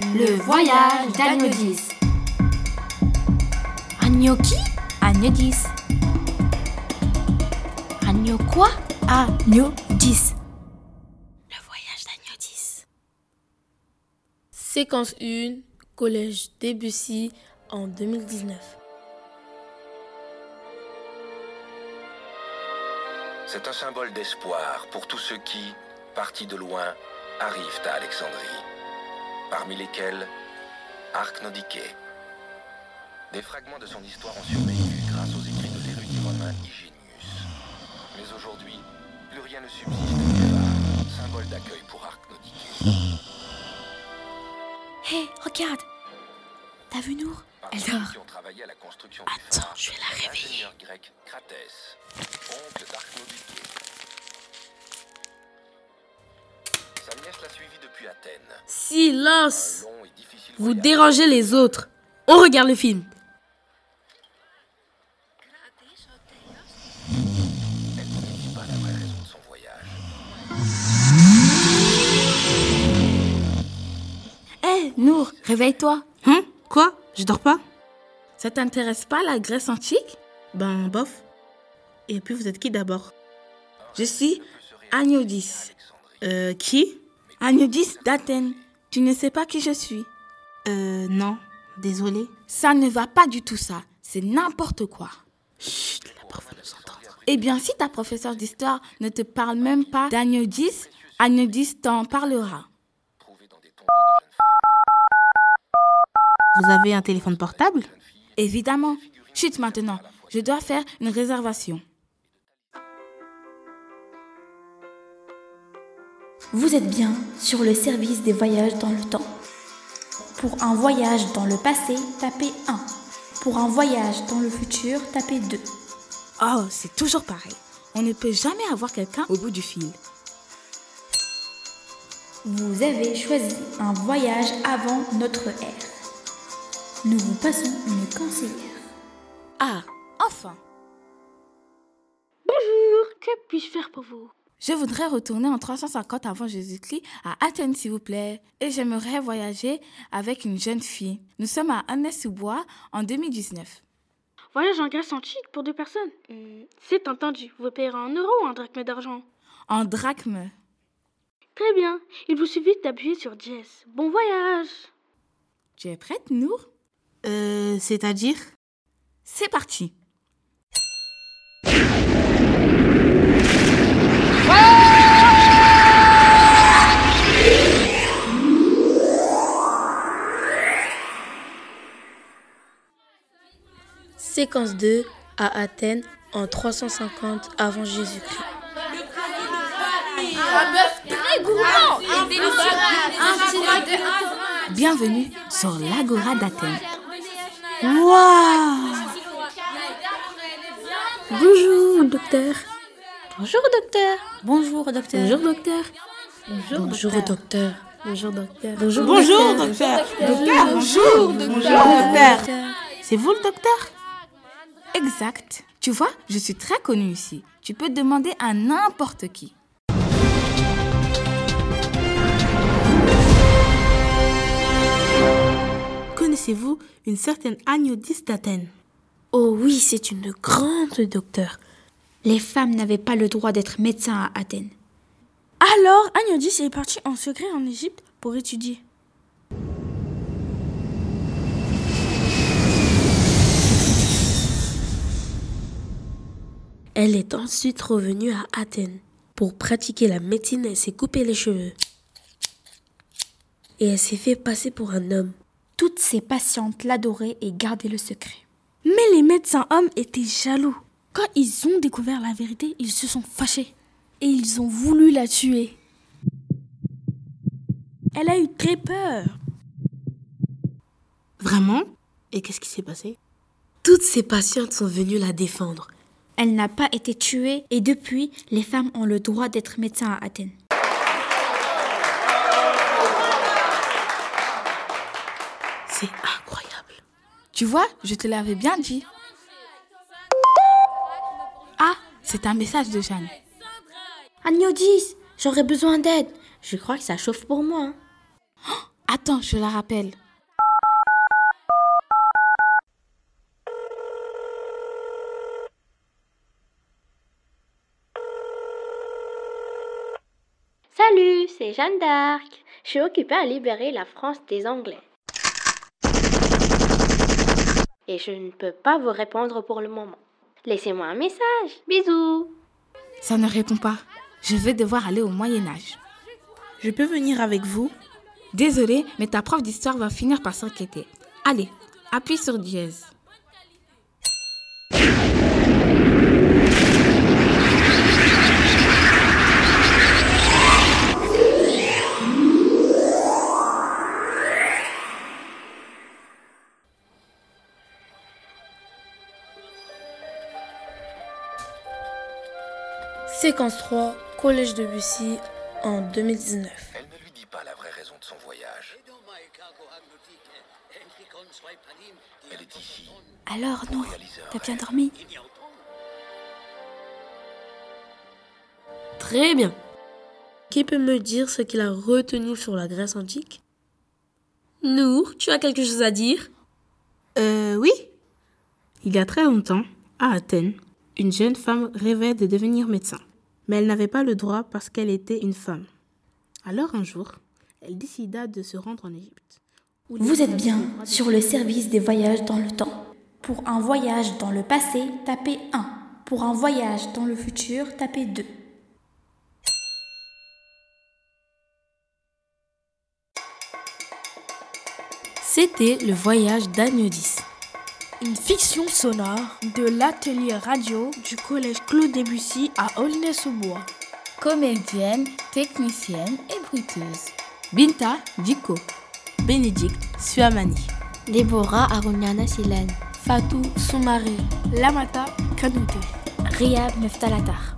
Le voyage d'Agnodis. Agno qui Agnodis. Agno quoi? Agnodis. Le voyage d'Agnodis. Séquence 1, Collège Debussy en 2019. C'est un symbole d'espoir pour tous ceux qui, partis de loin, arrivent à Alexandrie, parmi lesquels Archnodiké. Des fragments de son histoire ont survécu grâce aux écrits de l'érudit romain Hygienius. Mais aujourd'hui, plus rien ne subsiste que symbole d'accueil pour Archnodiké. Hé, regarde T'as vu Nour? Elle dort. Attends, je vais la réveiller. Oncle Silence Vous dérangez les autres. On regarde le film. Elle ne dit pas la vraie raison de son voyage. Hé, Nour, réveille-toi. Hein? Quoi? Je dors pas? Ça t'intéresse pas la Grèce antique? Ben, bof. Et puis, vous êtes qui d'abord? Je suis Agnodis. Euh, qui? Agnodis d'Athènes. Tu ne sais pas qui je suis. Euh, non. Désolé. Ça ne va pas du tout ça. C'est n'importe quoi. Chut, la prof va nous entendre. Eh bien, si ta professeure d'histoire ne te parle même pas d'Agnodis, Agnodis t'en parlera. Vous avez un téléphone portable? Évidemment. Chut maintenant. Je dois faire une réservation. Vous êtes bien sur le service des voyages dans le temps. Pour un voyage dans le passé, tapez 1. Pour un voyage dans le futur, tapez 2. Oh, c'est toujours pareil. On ne peut jamais avoir quelqu'un au bout du fil. Vous avez choisi un voyage avant notre ère. Nous vous passons une conseillère. Ah, enfin. Que puis-je faire pour vous? Je voudrais retourner en 350 avant Jésus-Christ à Athènes, s'il vous plaît. Et j'aimerais voyager avec une jeune fille. Nous sommes à Annès-sous-Bois en 2019. Voyage en Grèce antique pour deux personnes Hmm, C'est entendu. Vous payerez en euros ou en drachmes d'argent En drachme. Très bien. Il vous suffit d'appuyer sur dièse. Bon voyage Tu es prête, Nour? Euh, c'est-à-dire? C'est parti. Séquence 2 à Athènes en 350 avant Jésus-Christ. Bienvenue sur l'Agora d'Athènes. Waouh Bonjour, docteur. Bonjour docteur. Bonjour, docteur. Bonjour, docteur. Bonjour, Bonjour, docteur. Bonjour, docteur. Bonjour, Bonjour, docteur Docteur, bonjour Bonjour, docteur C'est vous le docteur Exact. Tu vois, je suis très connue ici. Tu peux demander à n'importe qui. Connaissez-vous une certaine Agnodis d'Athènes? Oh oui, c'est une grande docteur. Les femmes n'avaient pas le droit d'être médecins à Athènes. Alors, Agnodis est parti en secret en Égypte pour étudier. Elle est ensuite revenue à Athènes. Pour pratiquer la médecine, elle s'est coupé les cheveux. Et elle s'est fait passer pour un homme. Toutes ses patientes l'adoraient et gardaient le secret. Mais les médecins hommes étaient jaloux. Quand ils ont découvert la vérité, ils se sont fâchés. Et ils ont voulu la tuer. Elle a eu très peur. Vraiment? Et qu'est-ce qui s'est passé? Toutes ses patientes sont venues la défendre. Elle n'a pas été tuée et depuis, les femmes ont le droit d'être médecins à Athènes. C'est incroyable. Tu vois, je te l'avais bien dit. Ah, c'est un message de Jeanne. Agnodis, j'aurais besoin d'aide. Je crois que ça chauffe pour moi. hein. Attends, je la rappelle. Salut, c'est Jeanne d'Arc. Je suis occupée à libérer la France des Anglais. Et je ne peux pas vous répondre pour le moment. Laissez-moi un message. Bisous. Ça ne répond pas. Je vais devoir aller au Moyen Âge. Je peux venir avec vous? Désolée, mais ta prof d'histoire va finir par s'inquiéter. Allez, appuie sur dièse. Séquence 3, Collège de Bussy en 2019. Elle ne lui dit pas la vraie raison de son voyage. Elle est ici. Alors, un t'as bien dormi Très bien. Qui peut me dire ce qu'il a retenu sur la Grèce antique? Nour, tu as quelque chose à dire? Euh, oui. Il y a très longtemps, à Athènes, une jeune femme rêvait de devenir médecin. Mais elle n'avait pas le droit parce qu'elle était une femme. Alors un jour, elle décida de se rendre en Égypte. Vous êtes bien sur le service des voyages dans le temps. Pour un voyage dans le passé, tapez 1. Pour un voyage dans le futur, tapez 2. C'était le voyage d'Agnodis. Une fiction sonore de l'atelier radio du collège Claude Debussy à Aulnay-sous-Bois. Comédienne, technicienne et bruiteuse. Binta Diko, Bénédicte Suamani, Déborah Aruniana Silène. Fatou Soumari. Lamata Kanouté. Riyad Meftalatar.